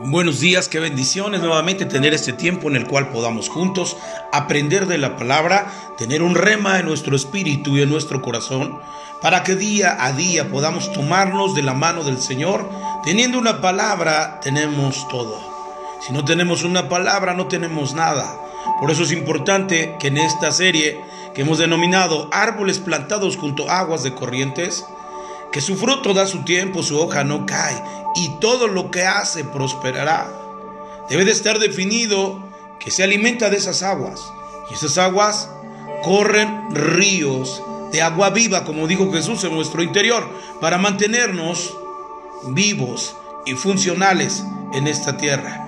Buenos días, qué bendiciones nuevamente tener este tiempo en el cual podamos juntos aprender de la palabra, tener un rema en nuestro espíritu y en nuestro corazón, para que día a día podamos tomarnos de la mano del Señor. Teniendo una palabra, tenemos todo. Si no tenemos una palabra, no tenemos nada. Por eso es importante que en esta serie que hemos denominado Árboles plantados junto a aguas de corrientes, que su fruto da su tiempo, su hoja no cae y todo lo que hace prosperará. Debe de estar definido que se alimenta de esas aguas y esas aguas corren ríos de agua viva, como dijo Jesús en nuestro interior, para mantenernos vivos y funcionales en esta tierra.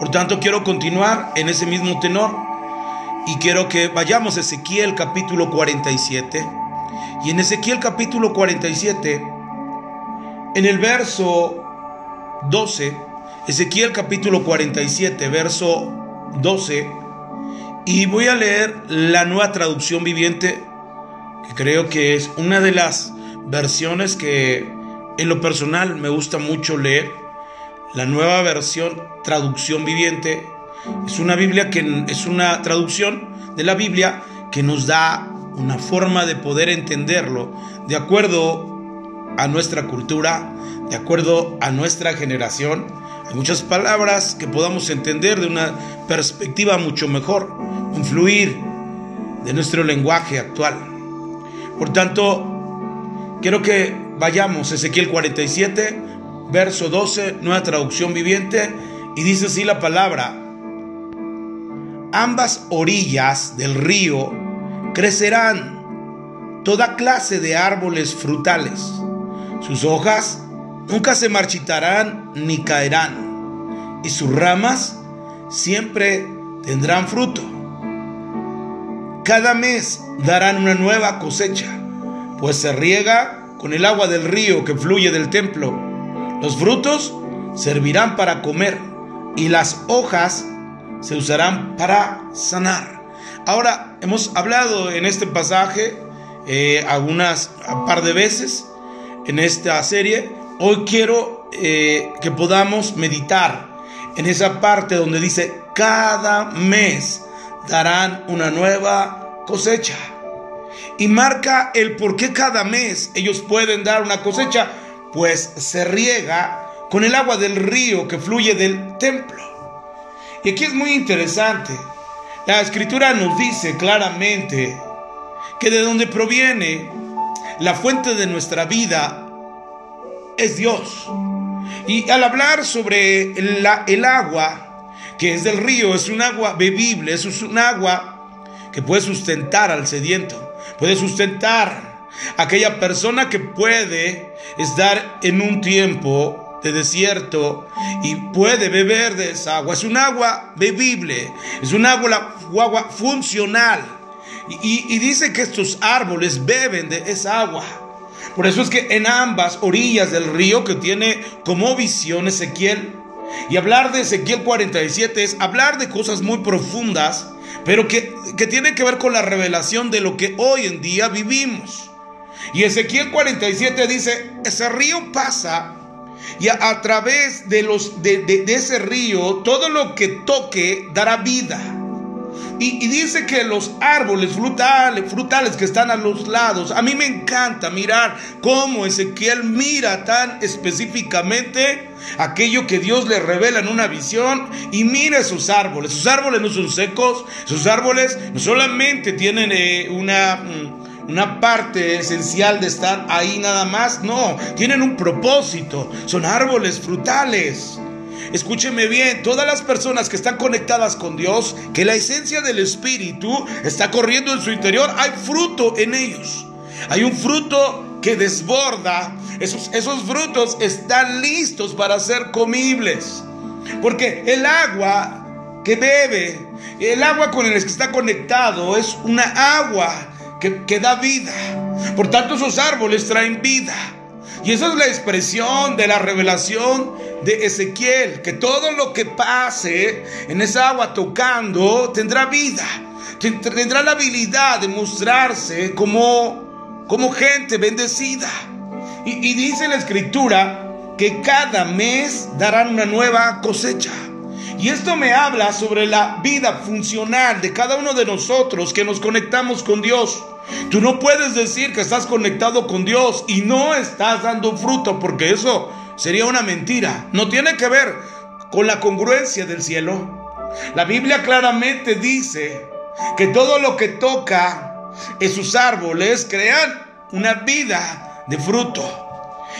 Por tanto, quiero continuar en ese mismo tenor y quiero que vayamos a Ezequiel capítulo 47 y en Ezequiel capítulo 47, en el verso 12, Ezequiel capítulo 47, verso 12, y voy a leer la nueva traducción viviente, que creo que es una de las versiones que en lo personal me gusta mucho leer. La nueva versión traducción viviente es una Biblia que es una traducción de la Biblia que nos da una forma de poder entenderlo de acuerdo a nuestra cultura, de acuerdo a nuestra generación. Hay muchas palabras que podamos entender de una perspectiva mucho mejor, un fluir de nuestro lenguaje actual. Por tanto, quiero que vayamos Ezequiel 47, verso 12, nueva traducción viviente, y dice así la palabra, ambas orillas del río crecerán toda clase de árboles frutales. Sus hojas nunca se marchitarán ni caerán, y sus ramas siempre tendrán fruto. Cada mes darán una nueva cosecha, pues se riega con el agua del río que fluye del templo. Los frutos servirán para comer y las hojas se usarán para sanar. Ahora, hemos hablado en este pasaje eh, algunas, un par de veces en esta serie. Hoy quiero eh, que podamos meditar en esa parte donde dice, cada mes darán una nueva cosecha. Y marca el por qué cada mes ellos pueden dar una cosecha, pues se riega con el agua del río que fluye del templo. Y aquí es muy interesante la escritura nos dice claramente que de donde proviene la fuente de nuestra vida es Dios. Y al hablar sobre el agua que es del río, es un agua bebible, es un agua que puede sustentar al sediento, puede sustentar a aquella persona que puede estar en un tiempo de desierto y puede beber de esa agua. Es un agua bebible, es un agua, agua funcional. Y, y, dice que estos árboles beben de esa agua. Por eso es que en ambas orillas del río que tiene como visión Ezequiel, y hablar de Ezequiel 47 es hablar de cosas muy profundas, pero que, que tienen que ver con la revelación de lo que hoy en día vivimos. Y Ezequiel 47 dice, ese río pasa y a, través de, los, de, ese río, todo lo que toque dará vida. Y, dice que los árboles frutales, frutales que están a los lados, a mí me encanta mirar cómo Ezequiel mira tan específicamente aquello que Dios le revela en una visión y mira sus árboles. Sus árboles no son secos, sus árboles no solamente tienen eh, una... Una parte esencial de estar ahí nada más. No, tienen un propósito. Son árboles frutales. Escúcheme bien, todas las personas que están conectadas con Dios, que la esencia del Espíritu está corriendo en su interior, hay fruto en ellos. Hay un fruto que desborda. Esos, esos frutos están listos para ser comibles. Porque el agua que bebe, el agua con el que está conectado es una agua que, da vida. Por tanto, esos árboles traen vida. Y esa es la expresión de la revelación de Ezequiel, que todo lo que pase en esa agua tocando tendrá vida, tendrá la habilidad de mostrarse como, como gente bendecida. Y, y dice la escritura que cada mes darán una nueva cosecha. Y esto me habla sobre la vida funcional de cada uno de nosotros que nos conectamos con Dios. Tú no puedes decir que estás conectado con Dios y no estás dando fruto, porque eso sería una mentira. No tiene que ver con la congruencia del cielo. La Biblia claramente dice que todo lo que toca en sus árboles crean una vida de fruto.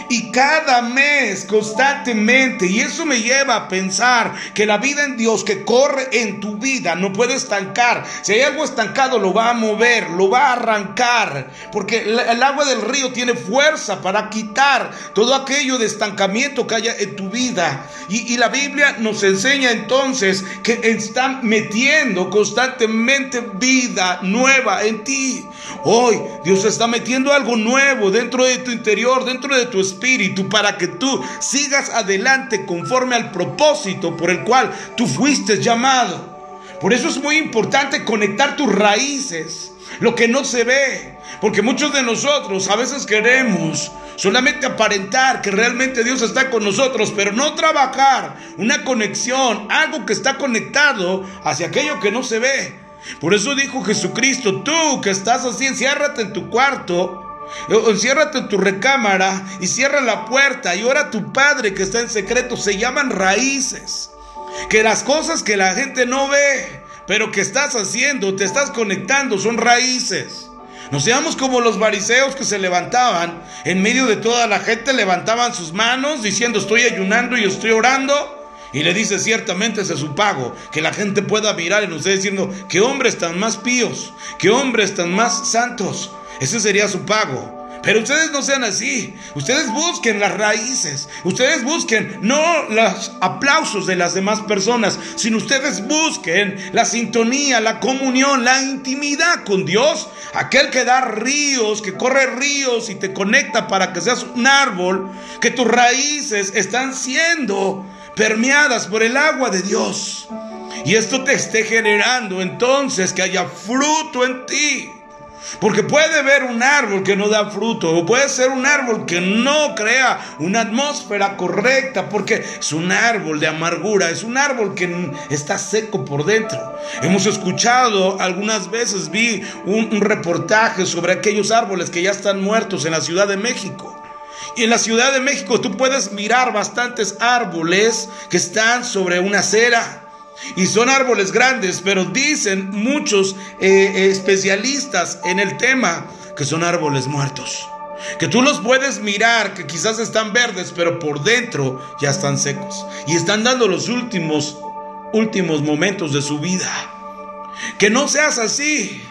Y cada mes constantemente. Y eso me lleva a pensar que la vida en Dios que corre en tu vida no puede estancar. Si hay algo estancado lo va a mover, lo va a arrancar. Porque el agua del río tiene fuerza para quitar todo aquello de estancamiento que haya en tu vida. Y, la Biblia nos enseña entonces que está metiendo constantemente vida nueva en ti. Hoy Dios está metiendo algo nuevo dentro de tu interior, dentro de tu espíritu para que tú sigas adelante conforme al propósito por el cual tú fuiste llamado. Por eso es muy importante conectar tus raíces, lo que no se ve, porque muchos de nosotros a veces queremos solamente aparentar que realmente Dios está con nosotros, pero no trabajar una conexión, algo que está conectado hacia aquello que no se ve. Por eso dijo Jesucristo, tú que estás así, enciérrate en tu cuarto Enciérrate en tu recámara y cierra la puerta y ora a tu Padre que está en secreto. Se llaman raíces. Que las cosas que la gente no ve, pero que estás haciendo, te estás conectando, son raíces. No seamos como los fariseos que se levantaban en medio de toda la gente, levantaban sus manos diciendo estoy ayunando y estoy orando. Y le dice ciertamente ese es su pago, que la gente pueda mirar en ustedes diciendo, qué hombres tan más píos, qué hombres tan más santos, ese sería su pago. Pero ustedes no sean así. Ustedes busquen las raíces. Ustedes busquen no los aplausos de las demás personas, sino ustedes busquen la sintonía, la comunión, la intimidad con Dios. Aquel que da ríos, que corre ríos y te conecta para que seas un árbol, que tus raíces están siendo permeadas por el agua de Dios. Y esto te esté generando entonces que haya fruto en ti. Porque puede ver un árbol que no da fruto, o puede ser un árbol que no crea una atmósfera correcta, porque es un árbol de amargura, es un árbol que está seco por dentro. Hemos escuchado, algunas veces vi un, un reportaje sobre aquellos árboles que ya están muertos en la Ciudad de México. Y en la Ciudad de México tú puedes mirar bastantes árboles que están sobre una acera y son árboles grandes, pero dicen muchos eh, especialistas en el tema que son árboles muertos. Que tú los puedes mirar, que quizás están verdes, pero por dentro ya están secos. Y están dando los últimos, últimos momentos de su vida. Que no seas así.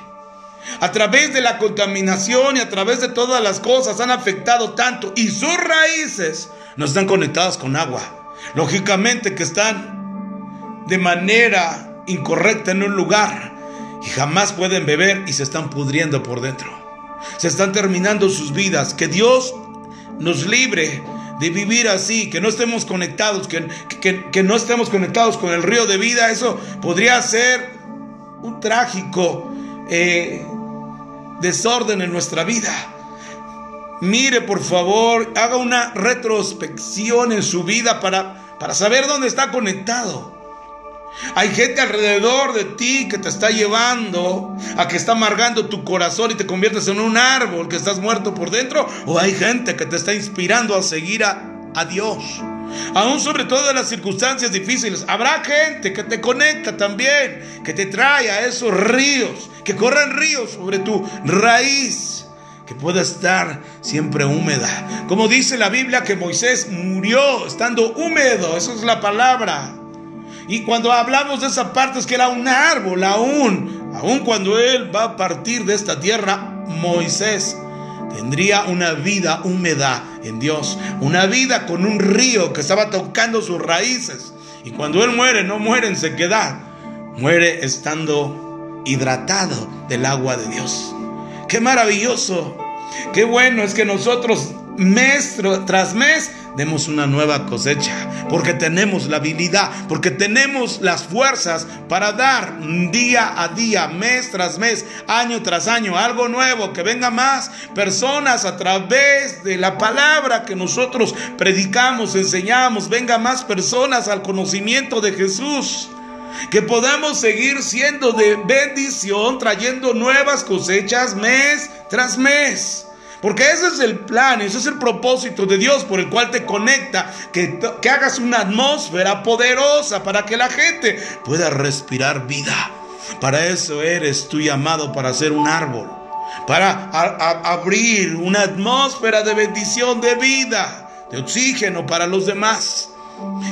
A través de la contaminación y a través de todas las cosas han afectado tanto. Y sus raíces no están conectadas con agua. Lógicamente que están de manera incorrecta en un lugar y jamás pueden beber y se están pudriendo por dentro. Se están terminando sus vidas. Que Dios nos libre de vivir así, que no estemos conectados, que, que, no estemos conectados con el río de vida. Eso podría ser un trágico eh, desorden en nuestra vida. Mire, por favor, haga una retrospección en su vida para, para saber dónde está conectado. Hay gente alrededor de ti que te está llevando a que está amargando tu corazón y te conviertes en un árbol que estás muerto por dentro. O hay gente que te está inspirando a seguir a, Dios. Aún sobre todo en las circunstancias difíciles. Habrá gente que te conecta también, que te trae a esos ríos, que corren ríos sobre tu raíz que pueda estar siempre húmeda. Como dice la Biblia que Moisés murió estando húmedo, esa es la palabra. Y cuando hablamos de esa parte es que era un árbol, aún, aún cuando él va a partir de esta tierra, Moisés tendría una vida húmeda en Dios, una vida con un río que estaba tocando sus raíces. Y cuando él muere, no muere en sequedad, muere estando hidratado del agua de Dios. Qué maravilloso, qué bueno es que nosotros mes tras mes demos una nueva cosecha, porque tenemos la habilidad, porque tenemos las fuerzas para dar día a día, mes tras mes, año tras año, algo nuevo, que venga más personas a través de la palabra que nosotros predicamos, enseñamos, venga más personas al conocimiento de Jesús. Que podamos seguir siendo de bendición, trayendo nuevas cosechas mes tras mes. Porque ese es el plan, ese es el propósito de Dios por el cual te conecta, que, que hagas una atmósfera poderosa para que la gente pueda respirar vida. Para eso eres tú llamado para ser un árbol, para abrir una atmósfera de bendición, de vida, de oxígeno para los demás.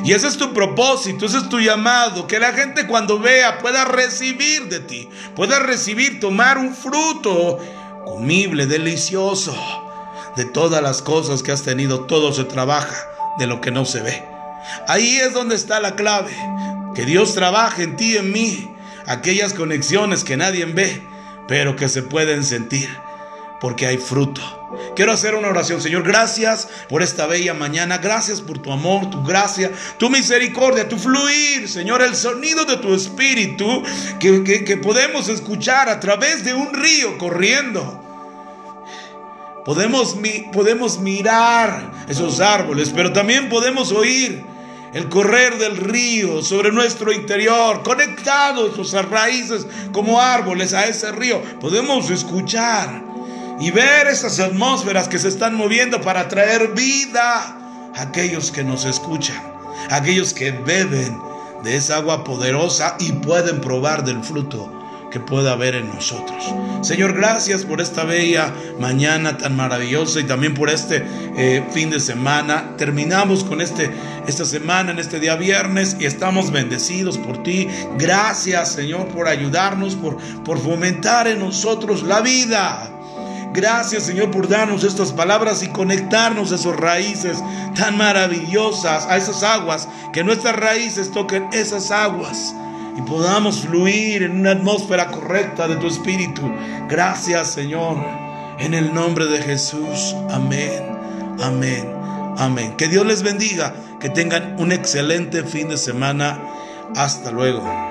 Y ese es tu propósito, ese es tu llamado, que la gente cuando vea pueda recibir de ti, pueda recibir, tomar un fruto comible, delicioso. De todas las cosas que has tenido, todo se trabaja de lo que no se ve. Ahí es donde está la clave. Que Dios trabaje en ti y en mí. Aquellas conexiones que nadie ve, pero que se pueden sentir. Porque hay fruto. Quiero hacer una oración, Señor. Gracias por esta bella mañana. Gracias por tu amor, tu gracia, tu misericordia, tu fluir, Señor. El sonido de tu espíritu que, que podemos escuchar a través de un río corriendo. Podemos, podemos mirar esos árboles, pero también podemos oír el correr del río sobre nuestro interior, conectados nuestras raíces como árboles a ese río. Podemos escuchar y ver esas atmósferas que se están moviendo para traer vida a aquellos que nos escuchan, a aquellos que beben de esa agua poderosa y pueden probar del fruto que pueda haber en nosotros. Señor, gracias por esta bella mañana tan maravillosa y también por este eh, fin de semana. Terminamos con este, esta semana, en este día viernes, y estamos bendecidos por ti. Gracias, Señor, por ayudarnos, por, por fomentar en nosotros la vida. Gracias Señor por darnos estas palabras y conectarnos a esas raíces tan maravillosas, a esas aguas, que nuestras raíces toquen esas aguas y podamos fluir en una atmósfera correcta de tu espíritu. Gracias Señor, en el nombre de Jesús. Amén, amén, amén. Que Dios les bendiga, que tengan un excelente fin de semana. Hasta luego.